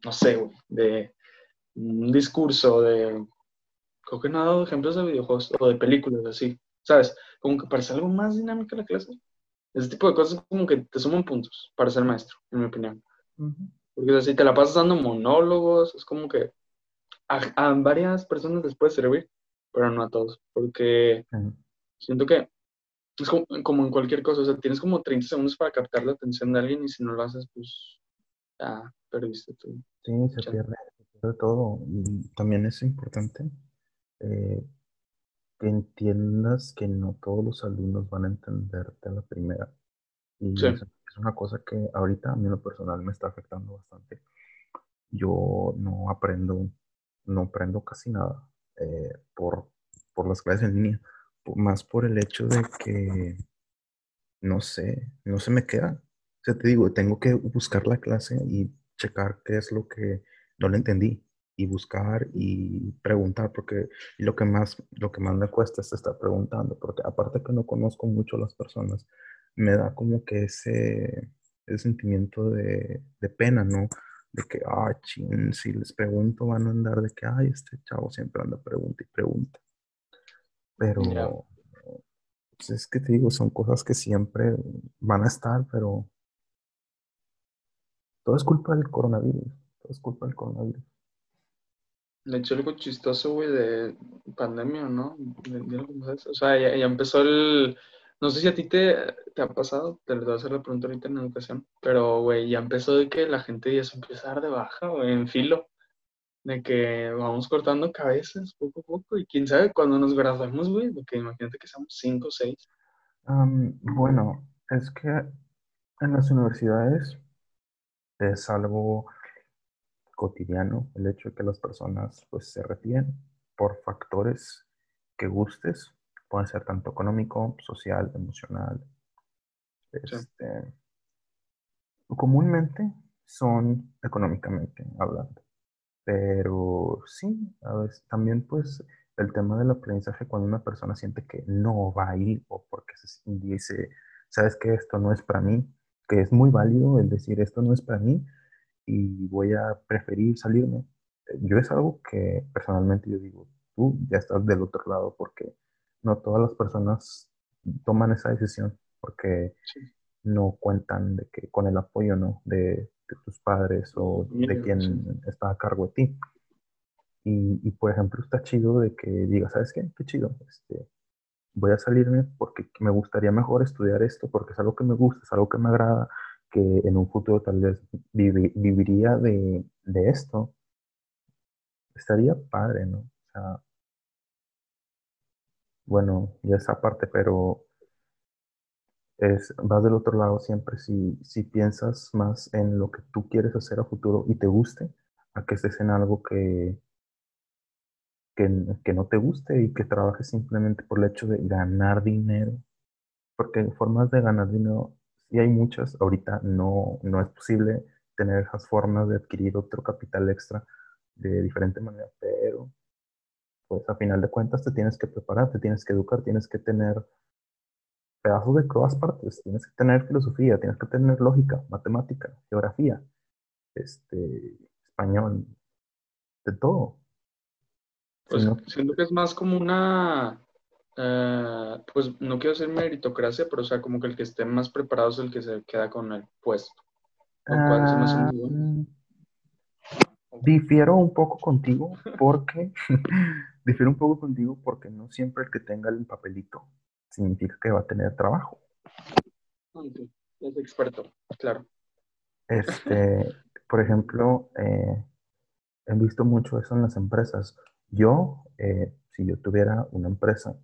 no sé, de un discurso, de, creo que no ha dado ejemplos de videojuegos o de películas así. ¿Sabes? Como que parece algo más dinámica la clase. Ese tipo de cosas como que te suman puntos para ser maestro, en mi opinión. Porque si te la pasas dando monólogos, es como que a, varias personas les puede servir, pero no a todos. Porque siento que es como, en cualquier cosa, o sea, tienes como 30 segundos para captar la atención de alguien y si no lo haces, pues ya perdiste todo. Sí, se pierde, se pierde todo. Y también es importante eh, que entiendas que no todos los alumnos van a entenderte a la primera. Y es, una cosa que ahorita a mí en lo personal me está afectando bastante. Yo no aprendo, no aprendo casi nada eh, por, por las clases en línea, más por el hecho de que, no sé, no se me queda. O sea, te digo, tengo que buscar la clase y checar qué es lo que no le entendí y buscar y preguntar, porque lo que más, lo que más me cuesta es estar preguntando, porque aparte que no conozco mucho a las personas, me da como que ese, ese sentimiento de, de, pena, ¿no? de que, ah, chin, si les pregunto van a andar de que, ay, este chavo siempre anda pregunta y pregunta. Pero pues, es que te digo, son cosas que siempre van a estar, pero todo es culpa del coronavirus, todo es culpa del coronavirus. De hecho, algo chistoso, güey, de pandemia, ¿no? O sea, ya, empezó el... No sé si a ti te, te ha pasado, te lo voy a hacer la pregunta ahorita en educación, pero, güey, ya empezó de que la gente ya se empieza a dar de baja, güey, en filo. De que vamos cortando cabezas poco a poco y quién sabe cuando nos graduemos, güey, de que imagínate que seamos cinco o seis. bueno, es que en las universidades es algo cotidiano el hecho de que las personas pues se retiren por factores que gustes, pueden ser tanto económico, social, emocional. Este, comúnmente son económicamente hablando, pero sí, a veces también pues el tema del aprendizaje cuando una persona siente que no va a ir o porque se dice, sabes que esto no es para mí, que es muy válido el decir esto no es para mí, y voy a preferir salirme. Yo es algo que personalmente yo digo, tú ya estás del otro lado porque no todas las personas toman esa decisión porque no cuentan de que con el apoyo no de, tus padres o de quien está a cargo de ti. Y, y, por ejemplo, está chido de que digas, ¿sabes qué? Qué chido. Este, voy a salirme porque me gustaría mejor estudiar esto, porque es algo que me gusta, es algo que me agrada, que en un futuro tal vez viviría de, esto, estaría padre, ¿no? O sea, bueno, ya esa parte, pero es, vas del otro lado siempre si, si piensas más en lo que tú quieres hacer a futuro y te guste, a que estés en algo que, que, que no te guste y que trabajes simplemente por el hecho de ganar dinero. Porque formas de ganar dinero y hay muchas, ahorita no, no es posible tener esas formas de adquirir otro capital extra de diferente manera, pero pues a final de cuentas te tienes que preparar, te tienes que educar, tienes que tener pedazos de todas partes, tienes que tener filosofía, tienes que tener lógica, matemática, geografía, este, español, de todo. Pues siento que es más como una eh, pues no quiero decir meritocracia, pero o sea, como que el que esté más preparado es el que se queda con el puesto. Ah, difiero un poco contigo porque difiero un poco contigo porque no siempre el que tenga el papelito significa que va a tener trabajo. Es experto, claro. Este, por ejemplo, eh, he visto mucho eso en las empresas. Yo, eh, si yo tuviera una empresa,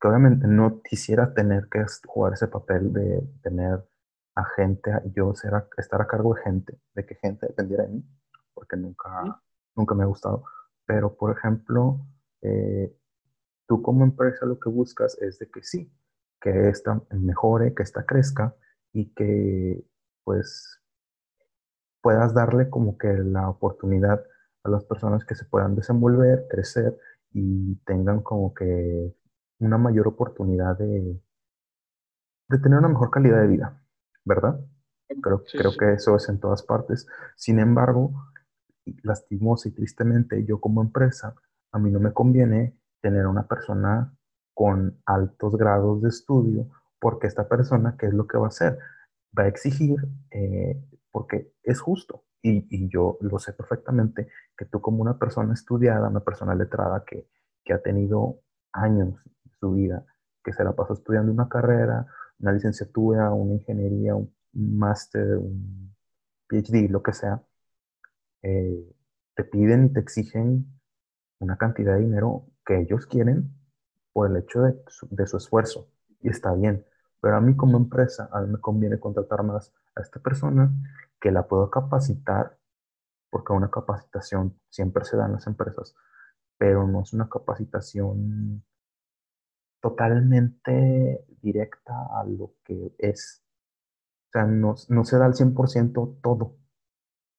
que obviamente no quisiera tener que jugar ese papel de tener a gente, yo ser estar a cargo de gente, de que gente dependiera de mí, porque nunca, nunca me ha gustado. Pero, por ejemplo, eh, tú como empresa lo que buscas es de que sí, que esta mejore, que esta crezca y que pues puedas darle como que la oportunidad a las personas que se puedan desenvolver, crecer y tengan como que una mayor oportunidad de, de tener una mejor calidad de vida, ¿verdad? Creo, creo que eso es en todas partes. Sin embargo, lastimosa y tristemente, yo como empresa, a mí no me conviene tener una persona con altos grados de estudio, porque esta persona, ¿qué es lo que va a hacer? Va a exigir, eh, porque es justo, y, y, yo lo sé perfectamente, que tú como una persona estudiada, una persona letrada que, que ha tenido años su vida, que se la pasó estudiando una carrera, una licenciatura, una ingeniería, un máster, un PhD, lo que sea, eh, te piden y te exigen una cantidad de dinero que ellos quieren por el hecho de su, de su esfuerzo. Y está bien. Pero a mí como empresa, a mí me conviene contratar más a esta persona que la puedo capacitar, porque una capacitación siempre se da en las empresas, pero no es una capacitación totalmente directa a lo que es. O sea, no, no se da al 100% todo.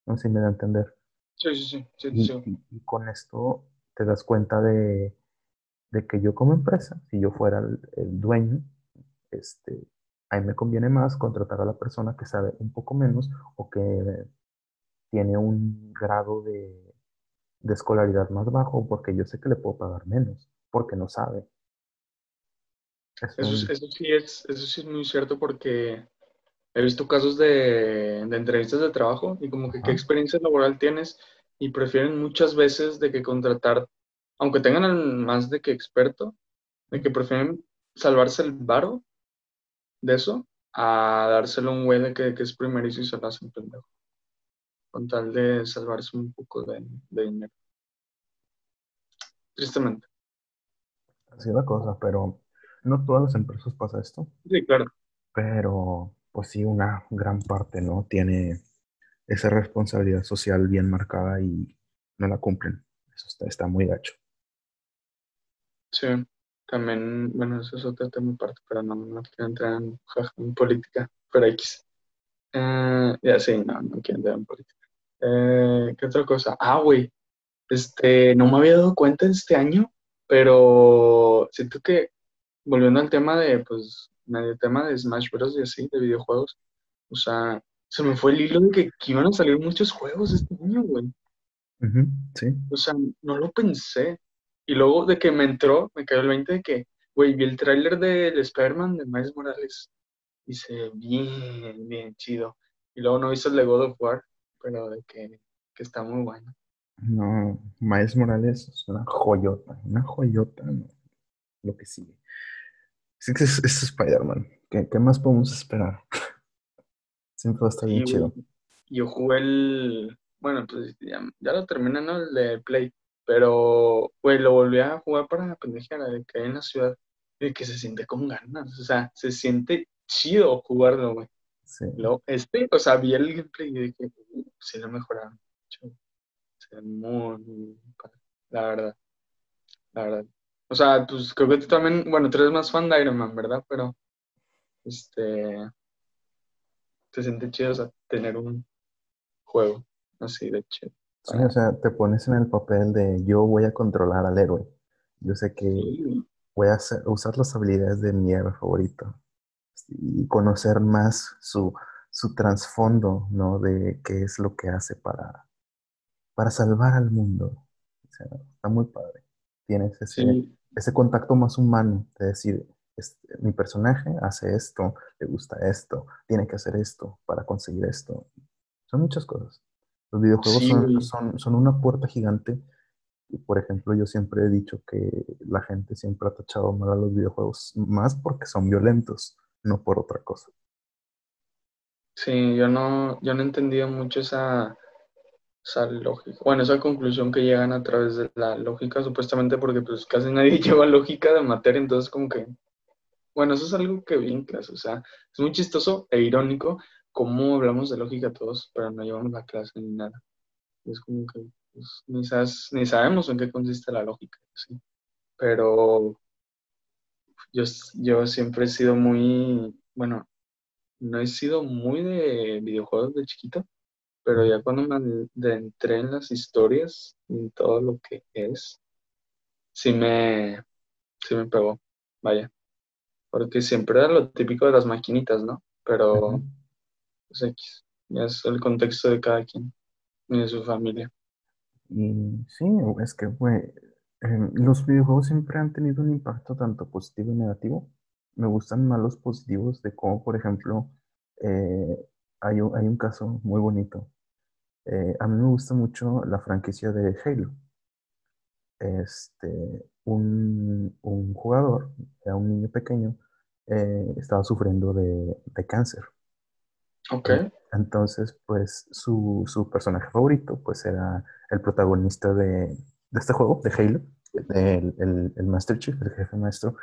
No sé si me da a entender. Sí, sí, sí. y, con esto te das cuenta de, de, que yo como empresa, si yo fuera el, dueño, este, a mí me conviene más contratar a la persona que sabe un poco menos o que tiene un grado de, de escolaridad más bajo porque yo sé que le puedo pagar menos, porque no sabe. Eso, eso, sí es, eso sí es muy cierto porque he visto casos de, de entrevistas de trabajo y como que qué experiencia laboral tienes y prefieren muchas veces de que contratar, aunque tengan más de que experto, de que prefieren salvarse el varo de eso a dárselo a un güey de que, que es primerizo y se lo hacen pendejo. Con tal de salvarse un poco de, de dinero. Tristemente. Así es la cosa, pero no todas las empresas pasa esto. Sí, claro. Pero, pues sí, una gran parte, ¿no? Tiene esa responsabilidad social bien marcada y no la cumplen. Eso está, está muy gacho. Sí, también, bueno, eso es otro tema parte, pero no, no quiero entrar en, política, pero X. Eh, ya sí, no, no quiero entrar en política. Eh, ¿Qué otra cosa? Ah, güey, este, no me había dado cuenta este año, pero siento que, volviendo al tema de, pues, medio tema de Smash Bros. y así, de videojuegos, o sea, se me fue el hilo de que, iban a salir muchos juegos este año, güey. sí. O sea, no lo pensé. Y luego de que me entró, me cayó el 20 de que, güey, vi el tráiler del Spider-Man de Miles Morales. Y se bien, bien chido. Y luego no hizo el de God of War, pero de que, que está muy bueno. No, Miles Morales es una joyota, una joyota, lo que sigue. Sí que es, es Spider-Man. ¿Qué, ¿Qué, más podemos esperar? Siempre va a estar bien chido. Yo jugué el. Bueno, pues ya, lo terminé, ¿no? El de Play. Pero, güey, lo volví a jugar para pendejear de que hay en la ciudad. Y que se siente con ganas. O sea, se siente chido jugarlo, güey. Sí. este, o sea, vi el gameplay y dije, uh, sí lo mejoraron. Se muy, muy la verdad. La verdad. O sea, pues creo que tú también, bueno, tú eres más fan de Iron Man, ¿verdad? Pero, este, se siente chido, o sea, tener un juego así de chido. Sí, o sea, te pones en el papel de yo voy a controlar al héroe. Yo sé que voy a hacer, usar las habilidades de mi héroe favorito y conocer más su, su trasfondo, ¿no? De qué es lo que hace para, para salvar al mundo. O sea, está muy padre. Tienes ese, ese contacto más humano de decir, este, mi personaje hace esto, le gusta esto, tiene que hacer esto para conseguir esto. Son muchas cosas. Los videojuegos son, una puerta gigante. Y, por ejemplo, yo siempre he dicho que la gente siempre ha tachado mal a los videojuegos, más porque son violentos, no por otra cosa. Sí, yo no, yo no entendía mucho esa, esa lógica. Bueno, esa conclusión que llegan a través de la lógica, supuestamente porque pues casi nadie lleva lógica de materia, entonces como que bueno, eso es algo que vi en clase, o sea, es muy chistoso e irónico cómo hablamos de lógica todos, pero no llevamos la clase ni nada. Es como que pues, ni, ni, sabemos en qué consiste la lógica, ¿sí? Pero yo, yo siempre he sido muy, bueno, no he sido muy de videojuegos de chiquito, pero ya cuando me entré en las historias y todo lo que es, sí me, sí me pegó, vaya porque siempre era lo típico de las maquinitas, ¿no? Pero, pues X, ya es el contexto de cada quien y de su familia. Y sí, es que, güey, em, los videojuegos siempre han tenido un impacto tanto positivo y negativo. Me gustan más los positivos de cómo, por ejemplo, eh, hay, un, hay un caso muy bonito. Eh, a mí me gusta mucho la franquicia de Halo. Este, un, un jugador, era un niño pequeño, eh, estaba sufriendo de, de, cáncer. Ok. Entonces, pues su, su, personaje favorito, pues era el protagonista de, de este juego, de Halo, el, el, el, Master Chief, el jefe maestro.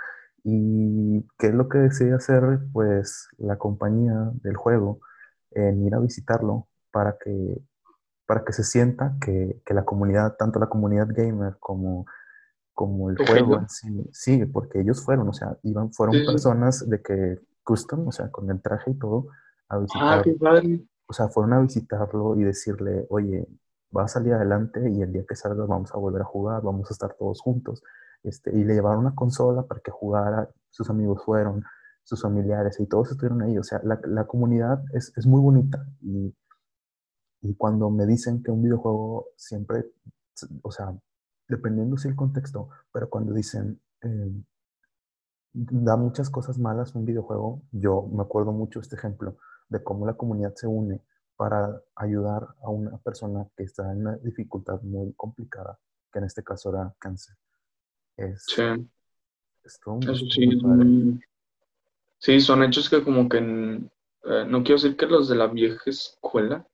¿Y qué es lo que decide hacer? Pues la compañía del juego en ir a visitarlo para que, para que se sienta que, que la comunidad, tanto la comunidad gamer como como el juego en sí. Sí, porque ellos fueron, o sea, iban, fueron personas de que custom, o sea, con el traje y todo, a visitar. Ah, qué padre. O sea, fueron a visitarlo y decirle, oye, va a salir adelante y el día que salga vamos a volver a jugar, vamos a estar todos juntos. Este, y le llevaron una consola para que jugara, sus amigos fueron, sus familiares y todos estuvieron ahí. O sea, la, la comunidad es, es, muy bonita y, Y cuando me dicen que un videojuego siempre, o sea, dependiendo si el contexto, pero cuando dicen, eh, da muchas cosas malas un videojuego, yo me acuerdo mucho este ejemplo de cómo la comunidad se une para ayudar a una persona que está en una dificultad muy complicada, que en este caso era cáncer. Es, Sí, es todo eso sí, muy- son hechos que como que, eh, no quiero decir que los de la vieja escuela,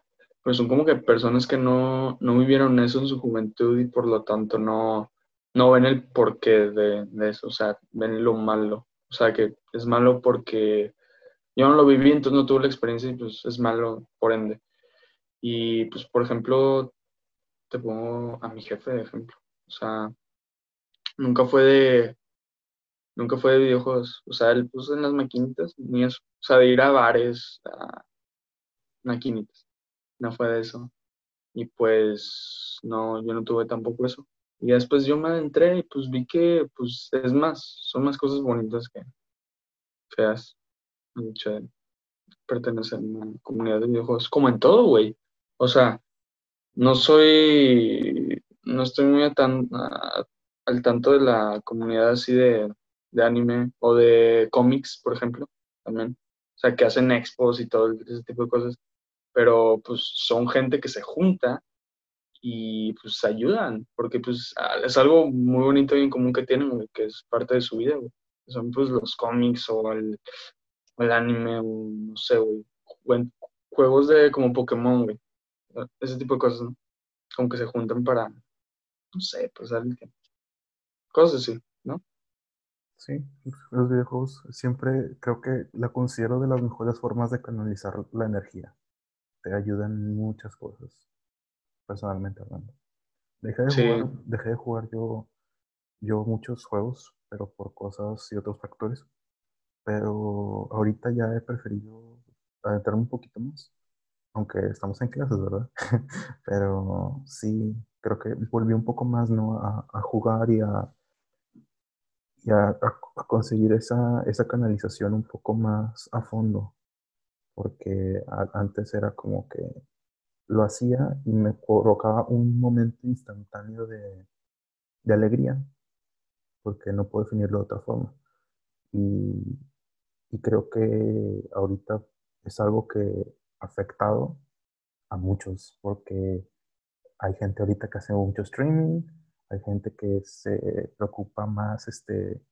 pero son como que personas que no, no vivieron eso en su juventud y por lo tanto no, no ven el porqué de, de eso, o sea, ven lo malo, o sea, que es malo porque yo no lo viví, entonces no tuve la experiencia y pues es malo por ende. Y pues, por ejemplo, te pongo a mi jefe de ejemplo, o sea, nunca fue de Nunca fue de videojuegos. O sea, él puso en las maquinitas, ni eso. O sea, de ir a bares, a maquinitas. No fue de eso. Y pues, no, yo no tuve tampoco eso. Y después yo me entré y pues vi que, pues, es más, son más cosas bonitas que feas. De pertenecer a una comunidad de videojuegos. Como en todo, güey. O sea, no soy, no estoy muy tan- al tanto de la comunidad así de, de anime o de cómics, por ejemplo, también. O sea, que hacen expos y todo ese tipo de cosas. Pero pues son gente que se junta y pues ayudan, porque pues ah, es algo muy bonito y en común que tienen, güey, que es parte de su vida, güey. Son pues los cómics o el, el anime, o no sé, güey. Jue- Juegos de como Pokémon, güey. Ese tipo de cosas, ¿no? Como que se juntan para, no sé, pues. Cosas así, ¿no? Sí, los videojuegos siempre creo que la considero de las mejores formas de canalizar la energía. Te ayudan en muchas cosas, personalmente hablando. Dejé de Sí, jugar, dejé de jugar yo, yo muchos juegos, pero por cosas y otros factores. Pero ahorita ya he preferido adentrarme un poquito más, aunque estamos en clases, ¿verdad? Pero sí, creo que volví un poco más, ¿no? A, a jugar y a, y a conseguir esa, esa canalización un poco más a fondo, porque antes era como que lo hacía y me provocaba un momento instantáneo de, de alegría, porque no puedo definirlo de otra forma. Y, y creo que ahorita es algo que ha afectado a muchos, porque hay gente ahorita que hace mucho streaming, hay gente que se preocupa más este,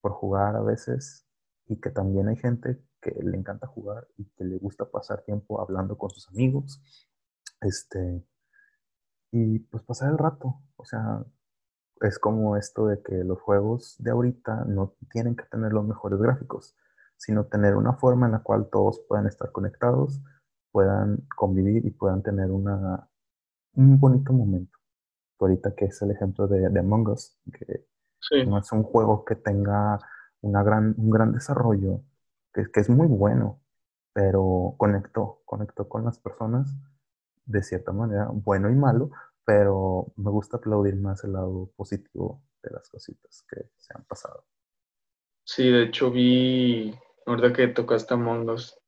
por jugar a veces y que también hay gente que le encanta jugar y que le gusta pasar tiempo hablando con sus amigos, este, y pues pasar el rato, o sea, es como esto de que los juegos de ahorita no tienen que tener los mejores gráficos, sino tener una forma en la cual todos puedan estar conectados, puedan convivir y puedan tener una, un bonito momento. Ahorita que es el ejemplo de, de Among Us, que sí, no es un juego que tenga una gran, un gran desarrollo, que, que es muy bueno, pero conectó, conectó con las personas de cierta manera, bueno y malo, pero me gusta aplaudir más el lado positivo de las cositas que se han pasado. sí, de hecho vi, ahorita que tocaste Among Us,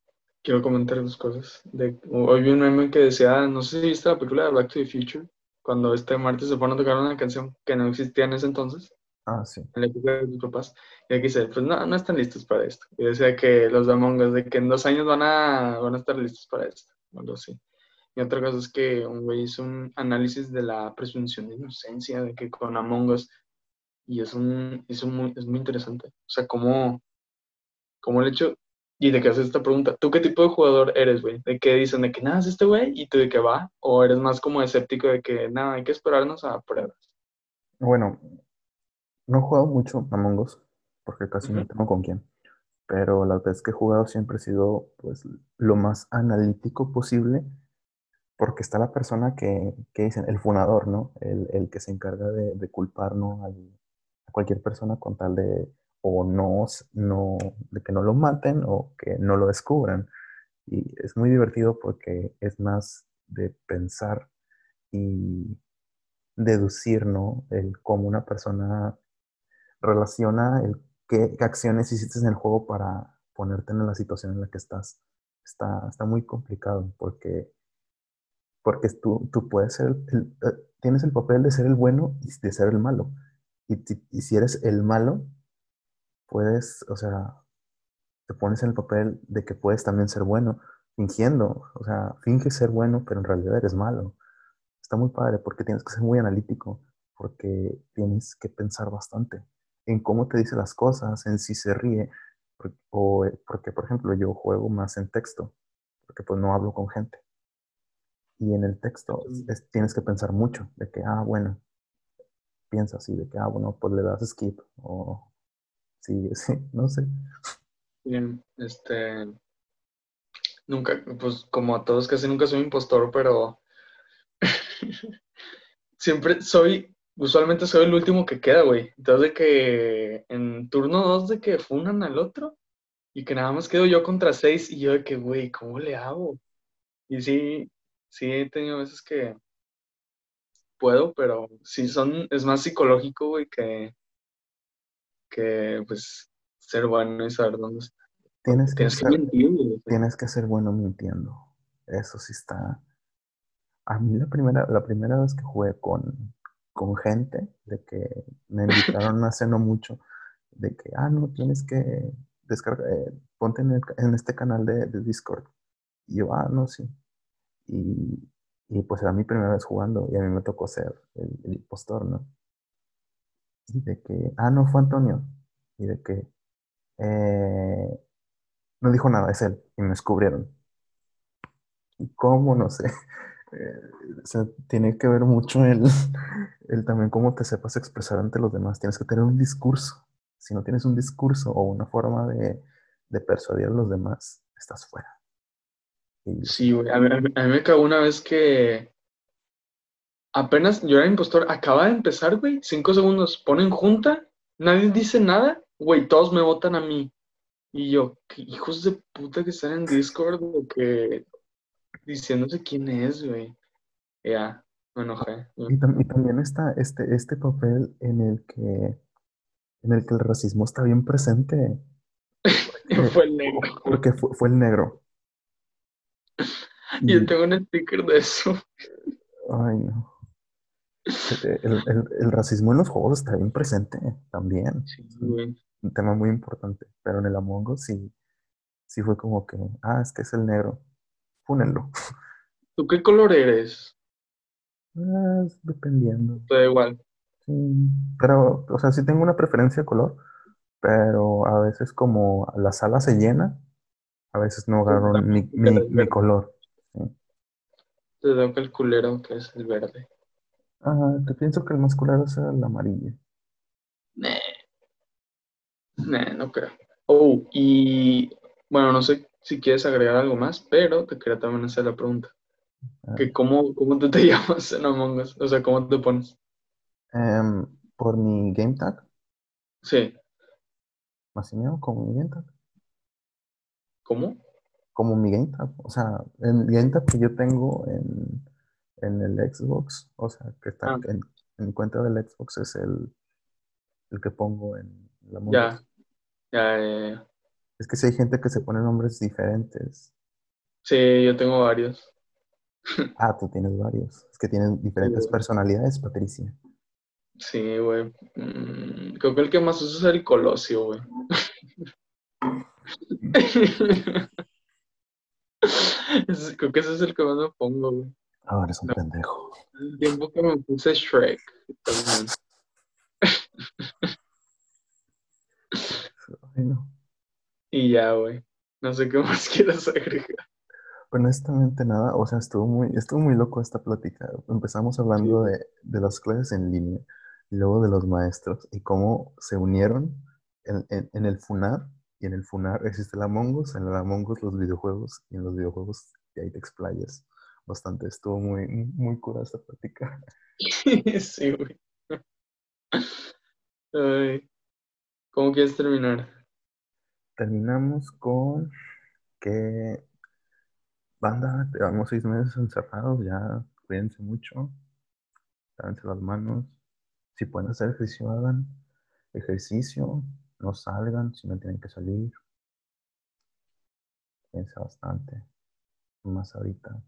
quiero comentar dos cosas. De, hoy vi un meme que decía, no sé si viste la película de Back to the Future, cuando este Marty se pone a tocar una canción que no existía en ese entonces. Ah, sí. en la época de tus papás, y aquí dice, pues no, no están listos para esto. Y decía que los de Among Us, de que en dos años van a, van a estar listos para esto, o algo así. Y otra cosa es que un güey hizo un análisis de la presunción de inocencia, de que con Among Us, y es, un, es, un muy, es muy interesante. O sea, cómo, cómo el hecho, y de que haces esta pregunta, ¿tú qué tipo de jugador eres, güey? De que dicen de que nada es este güey, y tú de que va, o eres más como escéptico de que nada, hay que esperarnos a pruebas. Bueno, no he jugado mucho Among Us, porque casi no tengo con quién, pero las veces que he jugado siempre he sido pues lo más analítico posible, porque está la persona que, que dicen, el funador, ¿no? El, el que se encarga de, de culpar, ¿no? Al- a cualquier persona con tal de o no, no, de que no lo maten o que no lo descubran. Y es muy divertido porque es más de pensar y deducir, ¿no? El cómo una persona relaciona el qué, qué acciones hiciste en el juego para ponerte en la situación en la que estás. Está, está muy complicado porque Porque tú, tú puedes ser, eh, tienes el papel de ser el bueno y de ser el malo. Y, y si eres el malo, puedes, o sea, te pones en el papel de que puedes también ser bueno, fingiendo, o sea, finges ser bueno, pero en realidad eres malo. Está muy padre porque tienes que ser muy analítico, porque tienes que pensar bastante en cómo te dice las cosas, en si se ríe, o eh, porque, por ejemplo, yo juego más en texto, porque pues no hablo con gente. Y en el texto es- tienes que pensar mucho, de que, ah, bueno, piensa así, de que, ah, bueno, pues le das skip, o sí, sí, no sé. Bien, este, nunca, pues como a todos casi nunca soy impostor, pero siempre soy, usualmente soy el último que queda, güey. Entonces de que en turno 2 de que funan al otro y que nada más quedo yo contra 6 y yo de que, güey, ¿cómo le hago? Y sí, sí he tenido veces que puedo, pero sí son, es más psicológico, güey, que, que pues ser bueno y saber dónde está. Tienes que, Tienes que ser, mentir, güey. tienes que ser bueno mintiendo. Eso sí está. A mí la primera, la primera vez que jugué con, con gente, de que me invitaron hace no mucho, de que, ah, no, tienes que descargar, eh, ponte en, el- en este canal de, de Discord. Y yo, ah, no, sí. Y, y pues era mi primera vez jugando y a mí me tocó ser el, el impostor, ¿no? Y de que, ah, no, fue Antonio. Y de que, eh, no dijo nada, es él. Y me descubrieron. ¿Y cómo? No sé. Eh, o sea, tiene que ver mucho el, el también cómo te sepas expresar ante los demás. Tienes que tener un discurso. Si no tienes un discurso o una forma de, de persuadir a los demás, estás fuera. Y Sí, güey. A mí, me cagó una vez que apenas yo era impostor, acaba de empezar, güey, cinco segundos, ponen junta, nadie dice nada, güey, todos me votan a mí. Y yo, ¿qué hijos de puta que están en Discord que diciéndose quién es, güey? Ya, me enojé. Y, tam- y también está este, este papel en el que en el que el racismo está bien presente. Fue el negro. Porque fue, fue el negro. Y, Yo tengo un sticker de eso. ay, no. El, el- el racismo en los juegos está bien presente también. Sí, güey. un tema muy importante. Pero en el Among Us sí, sí fue como que, ah, es que es el negro. Fúnenlo. ¿Tú qué color eres? Ah, dependiendo. Te da igual. Sí. Pero, o sea, sí tengo una preferencia de color, pero a veces como la sala se llena, a veces no agarro mi, mi, mi color. Sí. Te da el culero que es el verde. Ah, te pienso que el más culero es el amarillo. Nah. Nah, no creo. Oh, y bueno, no sé si quieres agregar algo más, pero te quería también hacer la pregunta. Ah. Que cómo, ¿Cómo tú te llamas en Among Us? O sea, ¿cómo te pones? Em, por mi game tag, Sí, Massimeo, como mi game tag. ¿cómo? Como mi game tag. O sea, el game tag que yo tengo en, en el Xbox, o sea, que está Ah. en, en mi cuenta del Xbox es el, el que pongo en la Among Ya, Us. ya, ya, ya. Es que si hay gente que se pone nombres diferentes. Sí, yo tengo varios. Ah, tú tienes varios. Es que tienen diferentes personalidades, Patricia. Sí, güey. Mm, creo que el que más uso es el Colosio, güey. Creo que ese es el que más me pongo, güey. Ahora eres un No. pendejo. El tiempo que me puse Shrek. también. Ay, no. Y ya, güey. No sé qué más quieras agregar. Honestamente nada, o sea, estuvo muy, estuvo muy loco esta plática. Empezamos hablando Sí. de, de las clases en línea, y luego de los maestros y cómo se unieron en, en- en el FUNAR, y en el FUNAR existe el Among Us, en el Among Us los videojuegos, y en los videojuegos y ahí te explayas bastante. Estuvo muy, muy cura esta plática. Sí, güey. Ay. ¿Cómo quieres terminar? Terminamos con que, banda, llevamos seis meses encerrados, ya cuídense mucho, lávense las manos. Si pueden hacer ejercicio, hagan ejercicio, no salgan si no tienen que salir. Piensa bastante, más ahorita.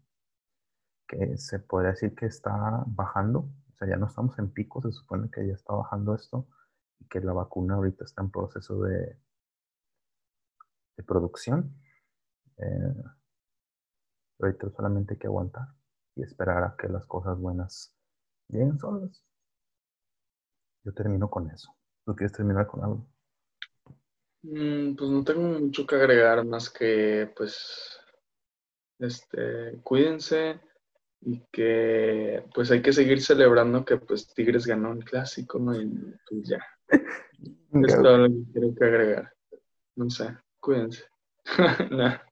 que se podría decir que está bajando, o sea, ya no estamos en pico, se supone que ya está bajando esto y que la vacuna ahorita está en proceso de, de producción. Eh, ahorita solamente hay que aguantar y esperar a que las cosas buenas lleguen solas. Yo termino con eso. ¿Tú quieres terminar con algo? Mm, pues no tengo mucho que agregar más que, pues, este, cuídense y que, pues, hay que seguir celebrando que, pues, Tigres ganó el clásico, ¿no? Y pues ya. es todo lo que quiero que agregar. No sé, cuídense.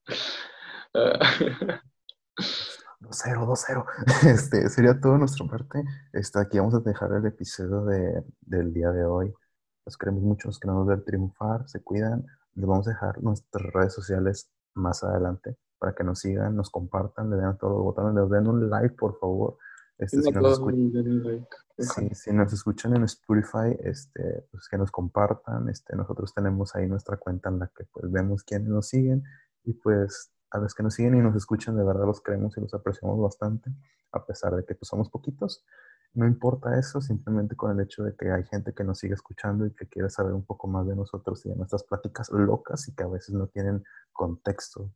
2-0, 2-0. Este, sería todo nuestra parte. Este, aquí vamos a dejar el episodio de, del día de hoy. Los queremos mucho, los queremos ver triunfar, se cuidan. Les vamos a dejar nuestras redes sociales más adelante para que nos sigan, nos compartan, le den a todos los botones, les den un like, por favor. Este, si, nos escuchan, si nos escuchan en Spotify, este, pues que nos compartan. Este, nosotros tenemos ahí nuestra cuenta en la que pues vemos quiénes nos siguen y pues a los que nos siguen y nos escuchan, de verdad los queremos y los apreciamos bastante, a pesar de que pues, somos poquitos. No importa eso, simplemente con el hecho de que hay gente que nos sigue escuchando y que quiere saber un poco más de nosotros y de nuestras pláticas locas y que a veces no tienen contexto.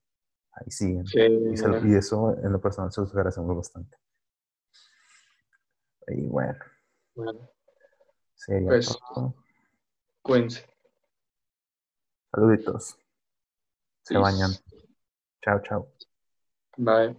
Ahí siguen. y, eso en lo personal se los agradecemos bastante. Y bueno. Bueno. Sería pues, Cuídense. Saluditos. Se bañan. Chao, chao. Bye.